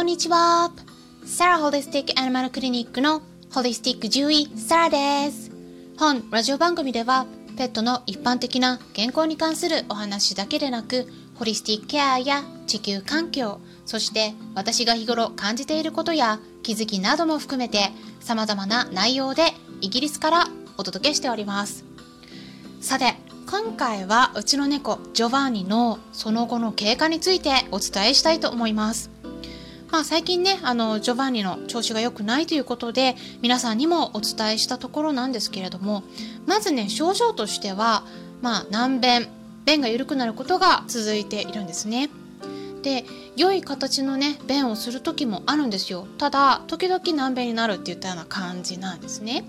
こんにちは。サラホリスティックアニマルクリニックのホリスティック獣医サラです。本ラジオ番組ではペットの一般的な健康に関するお話だけでなくホリスティックケアや地球環境そして私が日頃感じていることや気づきなども含めて様々な内容でイギリスからお届けしておりますさて今回はうちの猫ジョバンニのその後の経過についてお伝えしたいと思いますまあ、最近ねあのジョバンニの調子が良くないということで皆さんにもお伝えしたところなんですけれどもまずね症状としては、まあ、難便便が緩くなることが続いているんですね。で良い形のね便をする時もあるんですよただ時々難便になるっていったような感じなんですね。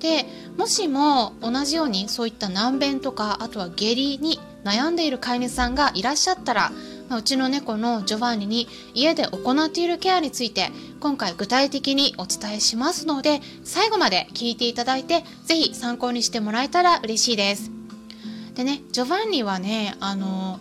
でもしも同じようにそういった難便とかあとは下痢に悩んでいる飼い主さんがいらっしゃったら、うちの猫のジョバンニに家で行っているケアについて今回具体的にお伝えしますので最後まで聞いていただいて是非参考にしてもらえたら嬉しいです。でねジョバンニはねあの、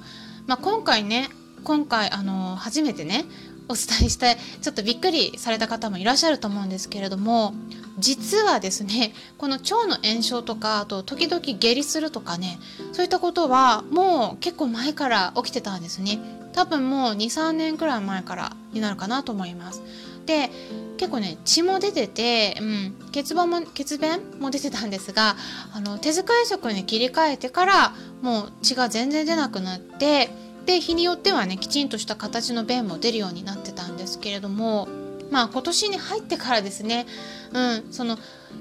まあ、今回ね今回あの初めてねお伝えしてちょっとびっくりされた方もいらっしゃると思うんですけれども実はですねこの腸の炎症とかあと時々下痢するとかねそういったことはもう結構前から起きてたんですね多分もう23年くらい前からになるかなと思います。で結構ね血も出てて、うん、血便も血便も出てたんですがあの手使い食に切り替えてからもう血が全然出なくなってで日によってはねきちんとした形の便も出るようになってたんですけれどもまあ今年に入ってからですね、うん、その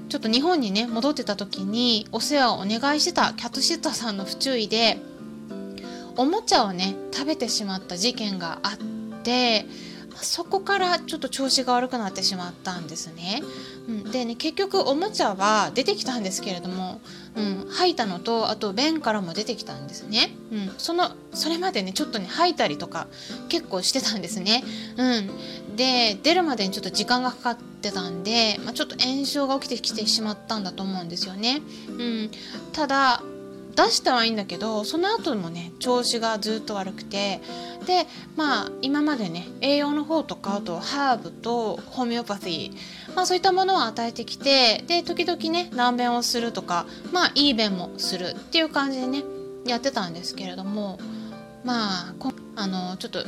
ちょっと日本にね戻ってた時にお世話をお願いしてたキャットシッターさんの不注意でおもちゃをね食べてしまった事件があってそこからちょっと調子が悪くなってしまったんですね。うん、でね結局おもちゃは出てきたんですけれども、うん、吐いたのとあと便からも出てきたんですね。うん、そのそれまでねちょっとね吐いたりとか結構してたんですね。うん、で出るまでにちょっと時間がかかってたんで、まあ、ちょっと炎症が起きてきてしまったんだと思うんですよね。うん、ただ出したはいいんだけどその後もね調子がずっと悪くてでまあ今までね栄養の方とかあとハーブとホメオパシー、まあ、そういったものを与えてきてで時々ね難便をするとかまあいい便もするっていう感じでねやってたんですけれどもまああのちょっと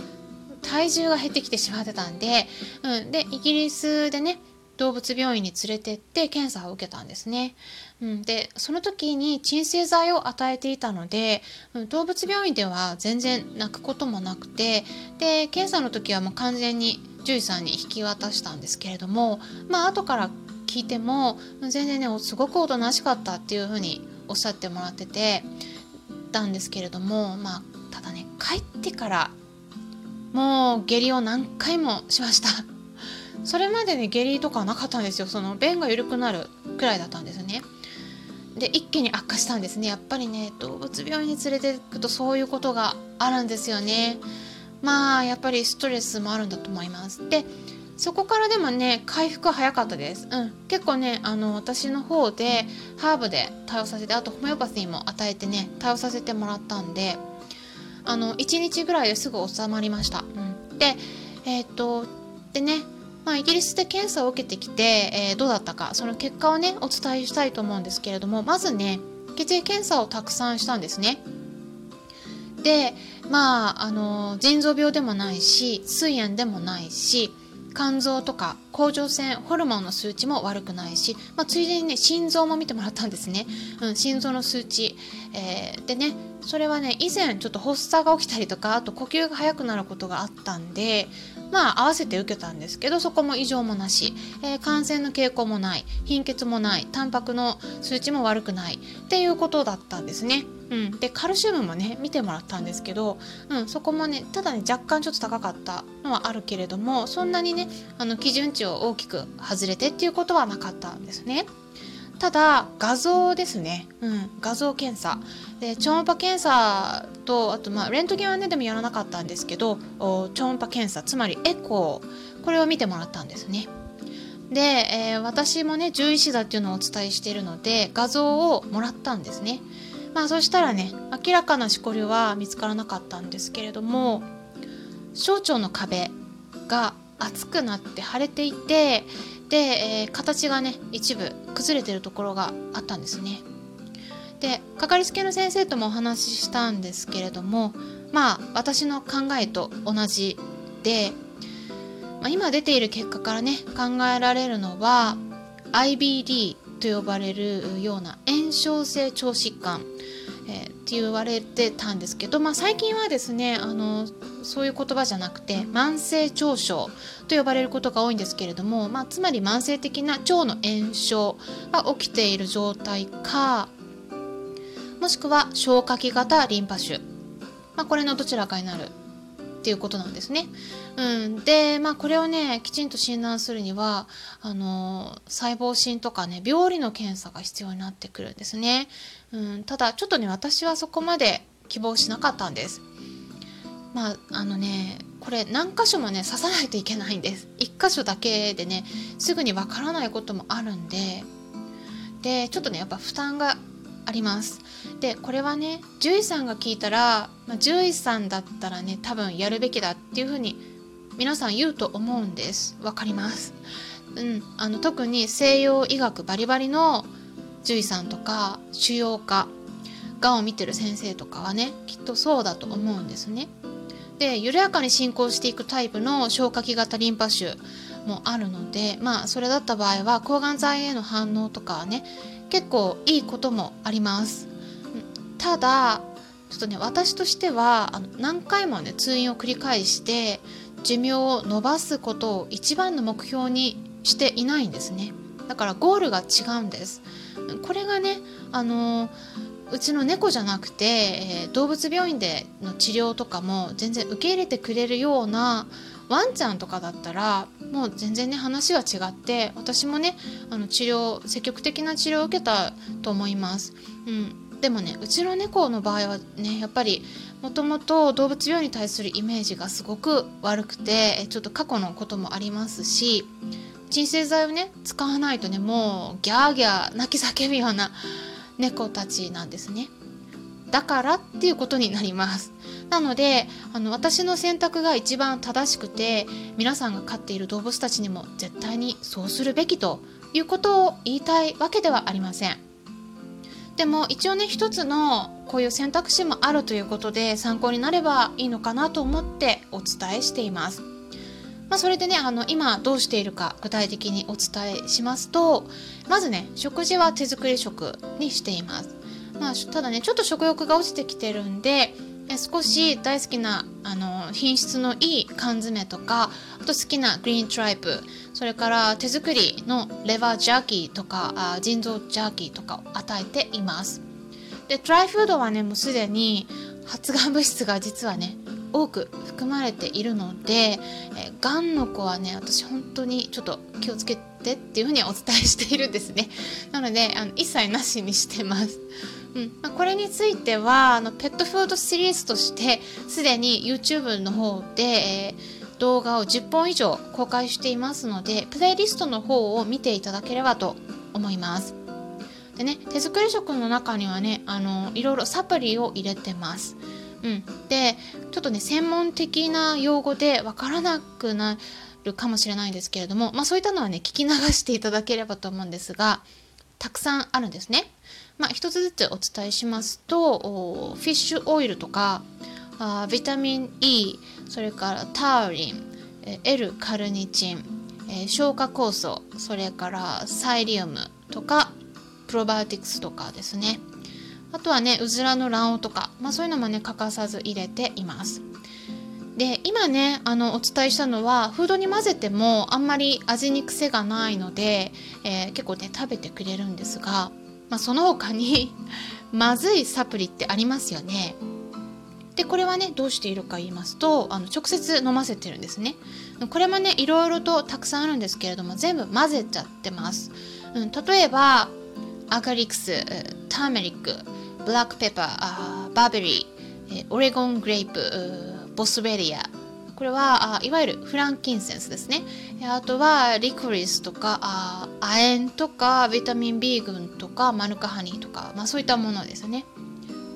体重が減ってきてしまってたんで、うん、でイギリスでね動物病院に連れてって検査を受けたんですね。うん、でその時に鎮静剤を与えていたので、動物病院では全然泣くこともなくてで検査の時はもう完全に獣医さんに引き渡したんですけれどもまあ後から聞いても全然ねすごくおとなしかったっていうふうにおっしゃってもらっててたんですけれどもまあただね帰ってからもう下痢を何回もしました。それまでね下痢とかなかったんですよ。その便が緩くなるくらいだったんですね。で一気に悪化したんですね。やっぱりね動物病院に連れていくとそういうことがあるんですよね。まあやっぱりストレスもあるんだと思います。でそこからでもね回復は早かったです、うん、結構ねあの私の方でハーブで対応させてあとホメオパシーも与えてね対応させてもらったんであの1日ぐらいですぐ収まりました、うん、でえっ、とでねまあ、イギリスで検査を受けてきて、えー、どうだったかその結果をねお伝えしたいと思うんですけれどもまずね血液検査をたくさんしたんですね。でまああの腎臓病でもないし膵炎でもないし肝臓とか甲状腺ホルモンの数値も悪くないし、まあ、ついでにね心臓も見てもらったんですね、うん、心臓の数値、えー、でねそれはね以前ちょっと発作が起きたりとかあと呼吸が速くなることがあったんでまあ合わせて受けたんですけどそこも異常もなし、えー、感染の傾向もない。貧血もない。タンパクの数値も悪くない。っていうことだったんですね。うん、でカルシウムもね見てもらったんですけど、うん、そこもねただね若干ちょっと高かったのはあるけれどもそんなにねあの基準値を大きく外れてっていうことはなかったんですね。ただ画像ですね、うん、画像検査。で超音波検査とあとまあレントゲンはねでもやらなかったんですけど超音波検査つまりエコー。これを見てもらったんですね。で、えー、私もね獣医師だっていうのをお伝えしているので画像をもらったんですね。まあそしたらね明らかなしこりは見つからなかったんですけれども小腸の壁が熱くなって腫れていてで、えー、形がね一部崩れてるところがあったんですね。でかかりつけの先生ともお話ししたんですけれどもまあ私の考えと同じで、まあ、今出ている結果からね考えられるのは IBD と呼ばれるような炎症性腸疾患、えー、って言われてたんですけど、まあ、最近はですねあのそういう言葉じゃなくて慢性腸症と呼ばれることが多いんですけれども、まあ、つまり慢性的な腸の炎症が起きている状態かもしくは消化器型リンパ腫、まあ、これのどちらかになるっていうことなんですね。うん、で、まあ、これをねきちんと診断するにはあの細胞診とかね病理の検査が必要になってくるんですね。うん、ただちょっとね私はそこまで希望しなかったんです。まああのねこれ何箇所もね刺さないといけないんです1箇所だけでねすぐにわからないこともあるんででちょっとねやっぱ負担があります。でこれはね獣医さんが聞いたら、まあ、獣医さんだったらね多分やるべきだっていうふうに皆さん言うと思うんです。わかります。うん。あの特に西洋医学バリバリの獣医さんとか腫瘍科がんを見てる先生とかはねきっとそうだと思うんですね。で緩やかに進行していくタイプの消化器型リンパ腫もあるのでまあそれだった場合は抗がん剤への反応とかはね結構いいこともあります。ただちょっとね私としてはあの何回もね通院を繰り返して寿命を延ばすことを一番の目標にしていないんですね。だからゴールが違うんです。これがねあのうちの猫じゃなくて、えー、動物病院での治療とかも全然受け入れてくれるようなワンちゃんとかだったらもう全然ね話は違って私もねあの治療積極的な治療を受けたと思います。うん。でもねうちの猫の場合はねやっぱりもともと動物病に対するイメージがすごく悪くてちょっと過去のこともありますし鎮静剤をね使わないとねもうギャーギャー泣き叫ぶような猫たちなんですね。だからっていうことになります。なのであの私の選択が一番正しくて皆さんが飼っている動物たちにも絶対にそうするべきということを言いたいわけではありません。でも一応ね一つのこういう選択肢もあるということで参考になればいいのかなと思ってお伝えしています。まあ、それでねあの今どうしているか具体的にお伝えしますとまずね食事は手作り食にしています、まあ、ただねちょっと食欲が落ちてきてるんで少し大好きなあの品質のいい缶詰とかあと好きなグリーントライプそれから手作りのレバージャーキーとかあ腎臓ジャーキーとかを与えています。でドライフードはねもうすでに発がん物質が実はね多く含まれているので、えー、がんの子はね私本当にちょっと気をつけてっていうふうにお伝えしているんですね。なのであの一切なしにしてます。うん。まあ、これについてはあのペットフードシリーズとしてすでに YouTube の方で、えー、動画を10本以上公開していますのでプレイリストの方を見ていただければと思います。でね手作り食の中にはねあのいろいろサプリを入れてます。うん、でちょっとね専門的な用語でわからなくなるかもしれないんですけれども、まあ、そういったのはね聞き流していただければと思うんですがたくさんあるんですね。まあ、一つずつお伝えしますとフィッシュオイルとかあビタミン E それからタウリン L カルニチン、えー、消化酵素それからサイリウムとかプロバイオティクスとかですねあとはねうずらの卵黄とか、まあ、そういうのもね欠かさず入れていますで今ねあのお伝えしたのはフードに混ぜてもあんまり味に癖がないので、えー、結構ね食べてくれるんですが、まあ、その他に まずいサプリってありますよね。でこれはねどうしているか言いますとあの直接飲ませてるんですね。これもねいろいろとたくさんあるんですけれども全部混ぜちゃってます、うん、例えばアガリクスターメリックブラックペッパー、バーベリー、オレゴングレープ、ボスウェリア。これはあいわゆるフランキンセンスですね。あとはリコリスとか亜鉛とかビタミン B 群とかマヌカハニーとか、まあ、そういったものですね。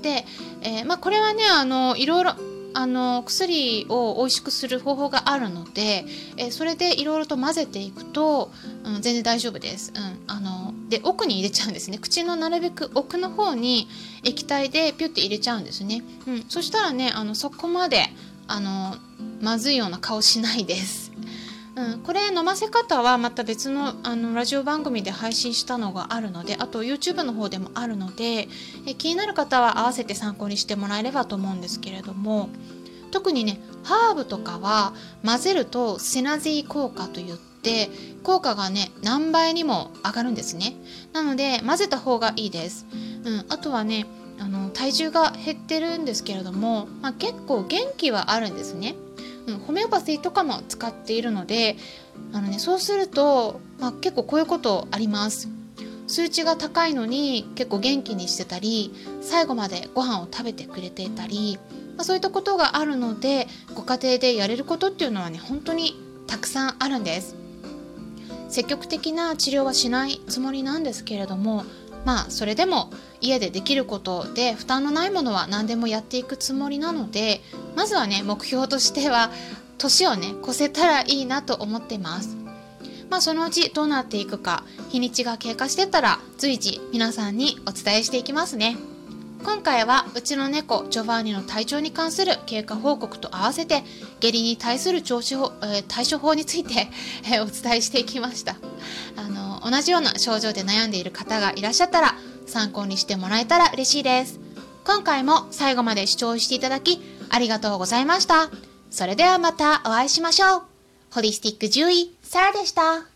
で、えー、まあ、これはねあのいろいろあの薬を美味しくする方法があるので、えー、それでいろいろと混ぜていくと、うん、全然大丈夫です。うん、あので奥に入れちゃうんですね口のなるべく奥の方に液体でピュッて入れちゃうんですね、うん、そしたらねあのそこまであのまずいような顔しないです。うん、これ飲ませ方はまた別のあのラジオ番組で配信したのがあるのであと YouTube の方でもあるのでえ気になる方は合わせて参考にしてもらえればと思うんですけれども特にねハーブとかは混ぜるとセナゼイ効果といって効果がね何倍にも上がるんですね。なので混ぜた方がいいです、うん、あとはねあの体重が減ってるんですけれども、まあ、結構元気はあるんですね。うん、ホメオパシーとかも使っているのであの、ね、そうすると、まあ、結構こういうことあります。数値が高いのに結構元気にしてたり最後までご飯を食べてくれていたり、まあ、そういったことがあるのでご家庭でやれることっていうのはね本当にたくさんあるんです。積極的な治療はしないつもりなんですけれどもまあそれでも家でできることで負担のないものは何でもやっていくつもりなのでまずはね目標としては年をね越せたらいいなと思ってます。まあそのうちどうなっていくか日にちが経過してたら随時皆さんにお伝えしていきますね。今回はうちの猫ジョバーニの体調に関する経過報告と合わせて下痢に対する調子法、えー、対処法について、えー、お伝えしていきました。あの同じような症状で悩んでいる方がいらっしゃったら参考にしてもらえたら嬉しいです。今回も最後まで視聴していただきありがとうございました。それではまたお会いしましょう。ホリスティック獣医サラでした。